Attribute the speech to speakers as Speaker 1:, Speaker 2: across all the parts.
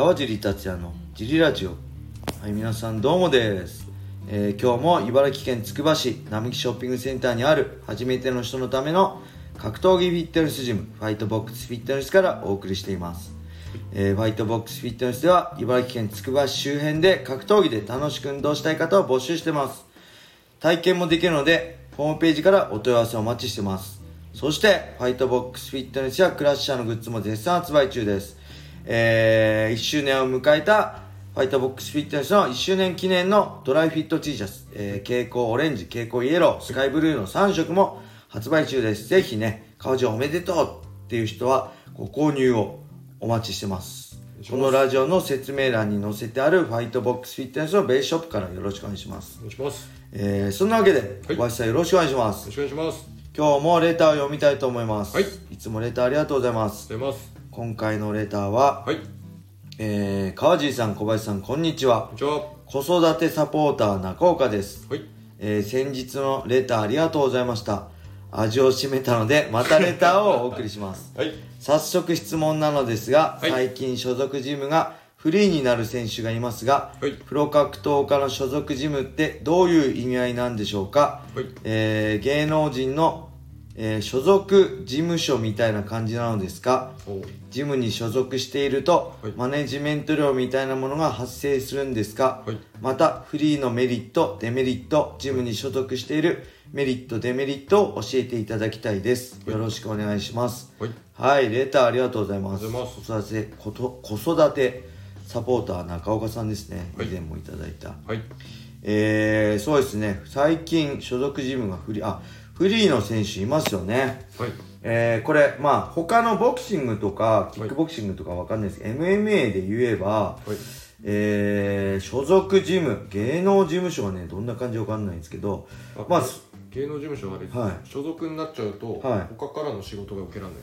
Speaker 1: 川尻達也のジリラジオ。はい皆さんどうもです、えー今日も茨城県つくば市並木ショッピングセンターにある初めての人のための格闘技フィットネスジムファイトボックスフィットネスからお送りしています、えーファイトボックスフィットネスでは茨城県つくば市周辺で格闘技で楽しく運動したい方を募集してます。体験もできるのでホームページからお問い合わせをお待ちしてます。そしてファイトボックスフィットネスやクラッシャーのグッズも絶賛発売中です。えー、1周年を迎えたファイトボックスフィットネスの1周年記念のドライフィット T シャツ、えー、蛍光オレンジ、蛍光イエロー、スカイブルーの3色も発売中です。ぜひね、川地おめでとうっていう人はご購入をお待ちしてます。このラジオの説明欄に載せてあるファイトボックスフィットネスのベースショップからよろしくお願いします。
Speaker 2: お願いします。
Speaker 1: えー、そんなわけで、
Speaker 2: はい
Speaker 1: 小林さんよろしくお願いします
Speaker 2: よろ。しくお願いします。
Speaker 1: 今日もレターを読みたいと思います。
Speaker 2: はい
Speaker 1: いつもレターありがとうございます。
Speaker 2: 出ます。
Speaker 1: 今回のレターは、
Speaker 2: はい。
Speaker 1: えー、川尻さん、小林さん、こんにちは
Speaker 2: こん。にちは。
Speaker 1: 子育てサポーター中岡です、
Speaker 2: はい。
Speaker 1: えー先日のレターありがとうございました味を占めたのでまたレターをお送りします
Speaker 2: はい。
Speaker 1: 早速質問なのですが、
Speaker 2: はい
Speaker 1: 最近所属ジムがフリーになる選手がいますが、
Speaker 2: はい
Speaker 1: プロ格闘家の所属ジムってどういう意味合いなんでしょうか、
Speaker 2: はい
Speaker 1: えー芸能人の、えー所属事務所みたいな感じなのですか？
Speaker 2: お
Speaker 1: ジムに所属していると、
Speaker 2: はい。
Speaker 1: マネジメント料みたいなものが発生するんですか、
Speaker 2: はい。
Speaker 1: またフリーのメリットデメリットジムに所属しているメリットデメリットを教えていただきたいです、
Speaker 2: はい。
Speaker 1: よろしくお願いします。
Speaker 2: はい。
Speaker 1: はいレターありがとうございます。子育てこと子育てサポーター中岡さんですね、
Speaker 2: はい。
Speaker 1: 以前もいただいた。
Speaker 2: はい。
Speaker 1: えー、そうですね。最近所属ジムがフリーあフリーの選手いますよね。
Speaker 2: はい。
Speaker 1: えー、これまあ他のボクシングとかキックボクシングとかわかんないですけど、MMA で言えば、
Speaker 2: はい。
Speaker 1: えー、所属ジム芸能事務所はねどんな感じわかんないんですけど
Speaker 2: あ
Speaker 1: まあ
Speaker 2: 芸能事務所はあれ
Speaker 1: はい。
Speaker 2: 所属になっちゃうと、
Speaker 1: はい。
Speaker 2: 他からの仕事が受けられない。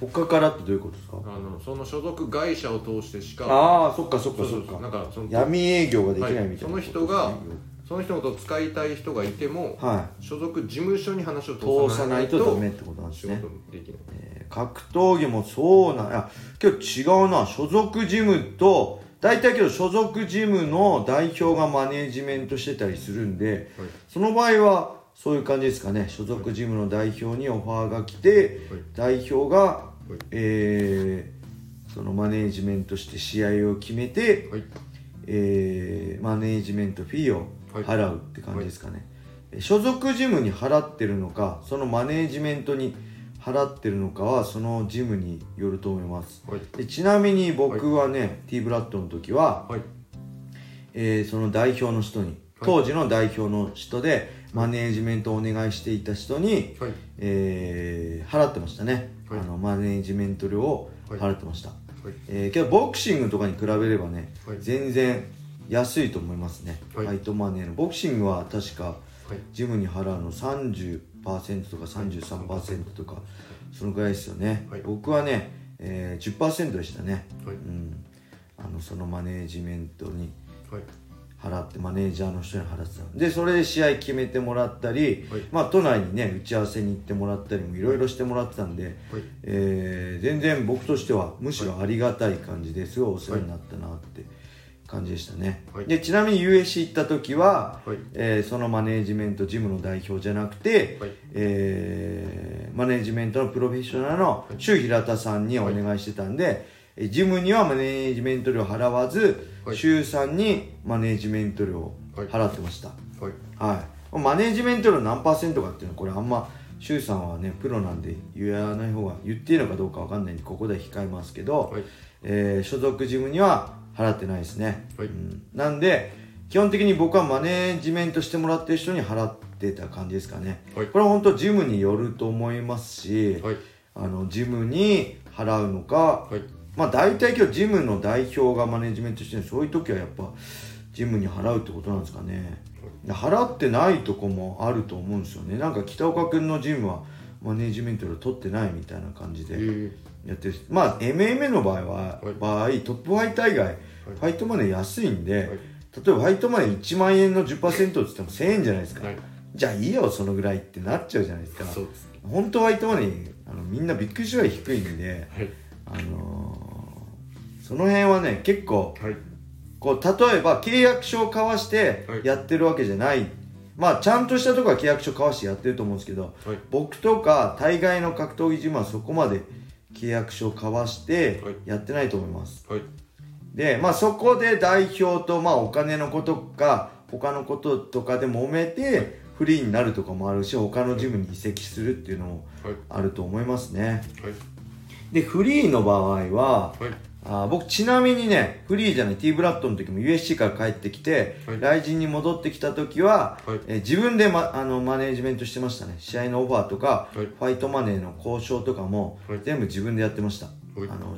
Speaker 1: 他からってどういうことですか？
Speaker 2: あのその所属会社を通してしか
Speaker 1: ああそっかそっかそっか。
Speaker 2: なんかその
Speaker 1: 闇営業ができないみたいな、
Speaker 2: はい。その人がその人のことを使いたい人がいても、
Speaker 1: は
Speaker 2: 所属事務所に話を
Speaker 1: い通さないとダメってことなんです
Speaker 2: 仕
Speaker 1: ね
Speaker 2: 事できない。
Speaker 1: えー格闘技もそうなんやけど違うな。所属ジムと大体けど所属ジムの代表がマネージメントしてたりするんで、
Speaker 2: はい。
Speaker 1: その場合はそういう感じですかね。所属ジムの代表にオファーが来て、代表が、えーそのマネージメントして試合を決めて、
Speaker 2: はい。
Speaker 1: えーマネージメントフィーを払うって感じですかね、え所属ジムに払ってるのかそのマネージメントに払ってるのかはそのジムによると思います。
Speaker 2: はい。
Speaker 1: でちなみに僕はね、T ブラッドの時は、
Speaker 2: はい。
Speaker 1: えーその代表の人に当時の代表の人でマネージメントをお願いしていた人に、
Speaker 2: はい。
Speaker 1: えー払ってましたね、
Speaker 2: はい。
Speaker 1: あのマネージメント料を払ってました、
Speaker 2: はい。
Speaker 1: えーけどボクシングとかに比べればね、
Speaker 2: はい。
Speaker 1: 全然安いと思いますね、
Speaker 2: はい。
Speaker 1: ファイトマネーの。ボクシングは確か
Speaker 2: はい。
Speaker 1: ジムに払うの30%とか33%とかそのぐらいですよね、
Speaker 2: はい。
Speaker 1: 僕はね、えー、10%でしたね、
Speaker 2: はい。
Speaker 1: うん、あのそのマネージメントに
Speaker 2: はい。
Speaker 1: 払ってマネージャーの人に払ってたでそれで試合決めてもらったり、
Speaker 2: はい。
Speaker 1: まあ都内にね打ち合わせに行ってもらったりもいろいろしてもらってたんで、
Speaker 2: はい。
Speaker 1: えー全然僕としてはむしろありがたい感じですごいお世話になったなって感じでしたね、
Speaker 2: はい。
Speaker 1: でちなみに USC 行った時は、
Speaker 2: はい。
Speaker 1: えーそのマネージメントジムの代表じゃなくて、
Speaker 2: はい。
Speaker 1: えーマネージメントのプロフェッショナルの周平田さんにお願いしてたんで、えージムにはマネージメント料払わず、
Speaker 2: はい。
Speaker 1: 周さんにマネージメント料を払ってました、
Speaker 2: はい。
Speaker 1: はい、マネージメントの何パーセントかっていうのはこれあんま周さんはねプロなんで言わない方が言っていいのかどうかわかんないんでここでは控えますけど、
Speaker 2: はい。
Speaker 1: えー所属ジムには払ってないですね、
Speaker 2: はい。
Speaker 1: うん。なんで基本的に僕はマネージメントしてもらってる人に払ってた感じですかね、
Speaker 2: はい。
Speaker 1: これは本当ジムによると思いますし、
Speaker 2: はい。
Speaker 1: あのジムに払うのか、
Speaker 2: はい。
Speaker 1: まあ大体今日ジムの代表がマネジメントしてるそういう時はやっぱジムに払うってことなんですかね。で払ってないとこもあると思うんですよね。なんか北岡君のジムはマネジメントで取ってないみたいな感じで
Speaker 2: え。ー
Speaker 1: やってるまあ MMA の場合は、
Speaker 2: はい。
Speaker 1: 場合トップファイター以外、ファイトマネー安いんで、
Speaker 2: はい。
Speaker 1: 例えばファイトマネー1万円の10%って言っても1000円じゃないですか、
Speaker 2: はい。
Speaker 1: じゃあいいよそのぐらいってなっちゃうじゃないですか。
Speaker 2: そうです
Speaker 1: 本当はファイトマネーあのみんなびっくりしぐらい低いんで
Speaker 2: はい。
Speaker 1: あのーその辺はね結構
Speaker 2: はい。
Speaker 1: こう例えば契約書を交わして
Speaker 2: はい。
Speaker 1: やってるわけじゃない、まあちゃんとしたところは契約書交わしてやってると思うんですけど
Speaker 2: はい。
Speaker 1: 僕とか大概の格闘技ジムはそこまで契約書を交わして
Speaker 2: はい。
Speaker 1: やってないと思います。
Speaker 2: はい。
Speaker 1: でまあそこで代表とまあお金のことか他のこととかで揉めてフリーになるとかもあるし他のジムに移籍するっていうのも
Speaker 2: はい。
Speaker 1: あると思いますね。
Speaker 2: はい。
Speaker 1: でフリーの場合は
Speaker 2: はい
Speaker 1: あー僕ちなみにねフリーじゃない T ブラッドの時も USC から帰ってきて、
Speaker 2: はい。
Speaker 1: 来人に戻ってきた時は、
Speaker 2: はい。
Speaker 1: えー自分で、ま、あのマネージメントしてましたね。試合のオファーとか、
Speaker 2: はい。
Speaker 1: ファイトマネーの交渉とかも、
Speaker 2: はい。
Speaker 1: 全部自分でやってました、
Speaker 2: はい。
Speaker 1: あの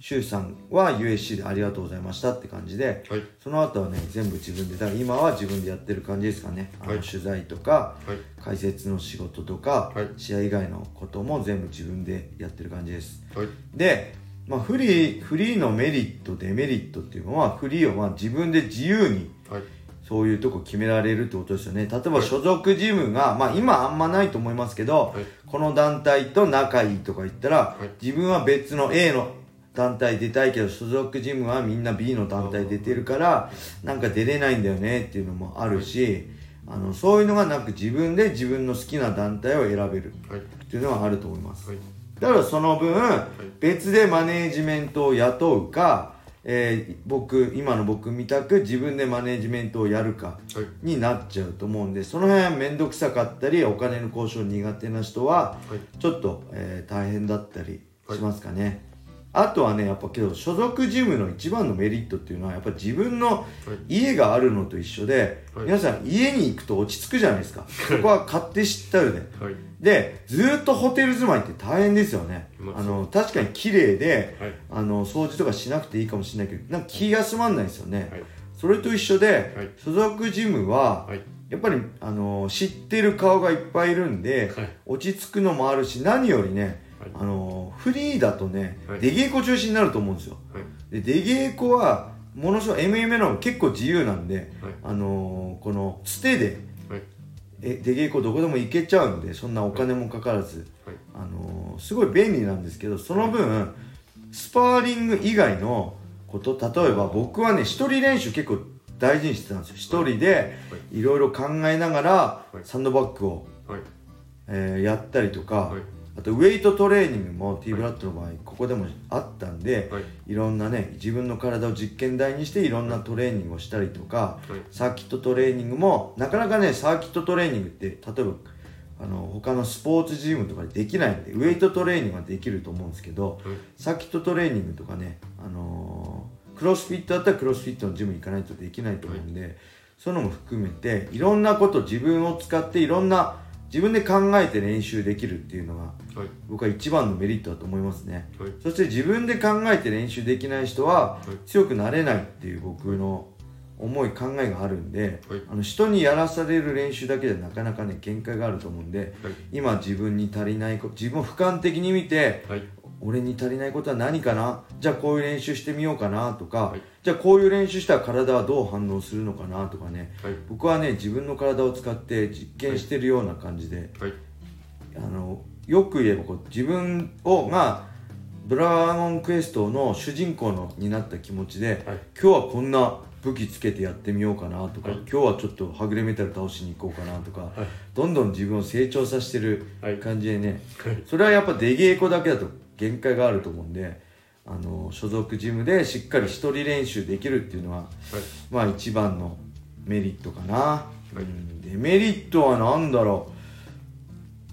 Speaker 1: 周さんは USC でありがとうございましたって感じで、
Speaker 2: はい。
Speaker 1: その後はね全部自分でだから今は自分でやってる感じですかね。あの、
Speaker 2: はい
Speaker 1: 取材とか
Speaker 2: はい。
Speaker 1: 解説の仕事とか、
Speaker 2: はい。
Speaker 1: 試合以外のことも全部自分でやってる感じです。
Speaker 2: はい。
Speaker 1: で、まあ、フリーフリーのメリットデメリットっていうのはフリーをまあ自分で自由に
Speaker 2: はい。
Speaker 1: そういうとこ決められるってことですよね。例えば所属ジムが、まあ今あんまないと思いますけど、
Speaker 2: はい。
Speaker 1: この団体と仲いいとか言ったら、
Speaker 2: はい。
Speaker 1: 自分は別の A の団体出たいけど所属ジムはみんな B の団体出てるからなんか出れないんだよねっていうのもあるしあのそういうのがなく自分で自分の好きな団体を選べる
Speaker 2: はい。
Speaker 1: っていうのはあると思います。
Speaker 2: はい
Speaker 1: だからその分、別でマネージメントを雇うか、えー僕今の僕みたく自分でマネージメントをやるか
Speaker 2: はい。
Speaker 1: になっちゃうと思うんでその辺は面倒くさかったりお金の交渉苦手な人は
Speaker 2: はい。
Speaker 1: ちょっと、えー大変だったりしますかね、あとはねやっぱけど所属ジムの一番のメリットっていうのはやっぱ自分の家があるのと一緒で、
Speaker 2: はい。
Speaker 1: 皆さん家に行くと落ち着くじゃないですか。そこは勝手知ったるで
Speaker 2: はい。
Speaker 1: でずーっとホテル住まいって大変ですよね、
Speaker 2: まあ
Speaker 1: あの確かに綺麗で、
Speaker 2: はい。
Speaker 1: あの掃除とかしなくていいかもしれないけどなんか気休まんないですよね、
Speaker 2: はい。
Speaker 1: それと一緒で、
Speaker 2: はい。
Speaker 1: 所属ジムは、
Speaker 2: はい。
Speaker 1: やっぱりあの知ってる顔がいっぱいいるんで、
Speaker 2: はい。
Speaker 1: 落ち着くのもあるし何よりね、
Speaker 2: はい
Speaker 1: あのフリーだとね、
Speaker 2: はい。
Speaker 1: 出稽古中心になると思うんですよ。
Speaker 2: はい。
Speaker 1: で出稽古はものすごい MMA の結構自由なんで、
Speaker 2: はい。
Speaker 1: あのこのつてで
Speaker 2: はい。
Speaker 1: え出稽古どこでも行けちゃうんでそんなお金もかからず、
Speaker 2: はい。
Speaker 1: あのーすごい便利なんですけどその分スパーリング以外のこと例えば僕はね一人練習結構大事にしてたんですよ。一人でいろいろ考えながら
Speaker 2: はい。
Speaker 1: サンドバッグを、
Speaker 2: はい。
Speaker 1: えーやったりとか、
Speaker 2: はい
Speaker 1: あとウェイトトレーニングも T ブラッドの場合ここでもあったんで、
Speaker 2: はい。
Speaker 1: いろんなね自分の体を実験台にしていろんなトレーニングをしたりとか、
Speaker 2: はい。
Speaker 1: サーキットトレーニングもなかなかねサーキットトレーニングって例えばあの他のスポーツジムとかでできないんでウェイトトレーニングはできると思うんですけど
Speaker 2: はい。
Speaker 1: サーキットトレーニングとかね、あのークロスフィットだったらクロスフィットのジム行かないとできないと思うんで、そうい。うのも含めていろんなこと自分を使っていろんな自分で考えて練習できるっていうのが
Speaker 2: はい。
Speaker 1: 僕は一番のメリットだと思いますね。
Speaker 2: はい。
Speaker 1: そして自分で考えて練習できない人は
Speaker 2: はい。
Speaker 1: 強くなれないっていう僕の思い考えがあるんで、
Speaker 2: はい。
Speaker 1: あの人にやらされる練習だけでなかなかね限界があると思うんで
Speaker 2: はい。
Speaker 1: 今自分に足りないこと自分を俯瞰的に見て
Speaker 2: はい。
Speaker 1: 俺に足りないことは何かな？じゃあこういう練習してみようかなとか、
Speaker 2: はい
Speaker 1: じゃあこういう練習したら体はどう反応するのかなとかね。
Speaker 2: はい。
Speaker 1: 僕はね自分の体を使って実験してるような感じで、
Speaker 2: はい。
Speaker 1: あのよく言えばこう自分をがドラゴンクエストの主人公のになった気持ちで、
Speaker 2: はい。
Speaker 1: 今日はこんな武器つけてやってみようかなとか、
Speaker 2: はい。
Speaker 1: 今日はちょっとはぐれメタル倒しに行こうかなとか、
Speaker 2: はい。
Speaker 1: どんどん自分を成長させてる
Speaker 2: はい。
Speaker 1: 感じでね、
Speaker 2: はい。
Speaker 1: それはやっぱ出稽古だけだと限界があると思うんであの所属ジムでしっかり一人練習できるっていうのは、
Speaker 2: はい。
Speaker 1: まあ一番のメリットかな、
Speaker 2: い。
Speaker 1: うん。デメリットは何だろ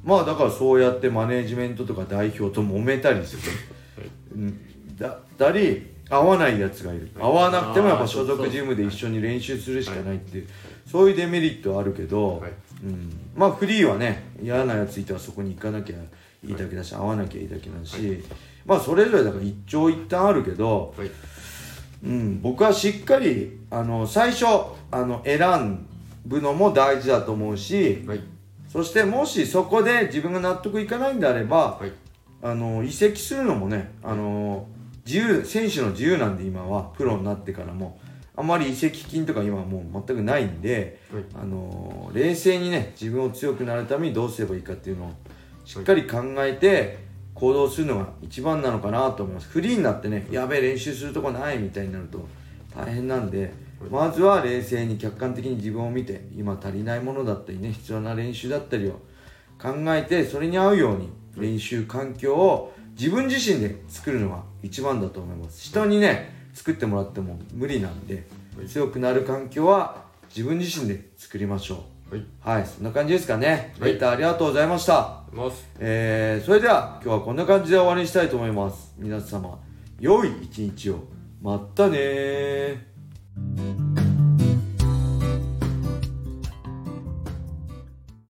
Speaker 1: う。まあだからそうやってマネージメントとか代表と揉めたりする、うん、だったり合わないやつがいる。合わなくてもやっぱ所属ジムで一緒に練習するしかないっていうそういうデメリットはあるけど、
Speaker 2: はい。
Speaker 1: うん、まあフリーはね嫌なやついたらそこに行かなきゃいいだけだし合わなきゃいいだけだし、まあそれぞれだから一長一短あるけど、
Speaker 2: はい。
Speaker 1: うん、僕はしっかりあの最初あの選ぶのも大事だと思うし
Speaker 2: はい。
Speaker 1: そしてもしそこで自分が納得いかないんであれば、
Speaker 2: はい。
Speaker 1: あの移籍するのもねあの自由選手の自由なんで今はプロになってからもあんまり移籍金とか今はもう全くないんで、
Speaker 2: はい。
Speaker 1: あの冷静にね自分を強くなるためにどうすればいいかっていうのをしっかり考えて、行動するのが一番なのかなと思います。フリーになってねやべえ練習するとこないみたいになると大変なんでまずは冷静に客観的に自分を見て今足りないものだったりね必要な練習だったりを考えてそれに合うように練習環境を自分自身で作るのが一番だと思います。人にね作ってもらっても無理なんで強くなる環境は自分自身で作りましょう
Speaker 2: はい。
Speaker 1: はいそんな感じですかね。
Speaker 2: はい。
Speaker 1: レターありがとうございました。
Speaker 2: ます。
Speaker 1: えー、それでは今日はこんな感じで終わりにしたいと思います。皆様良い一日を。まったねー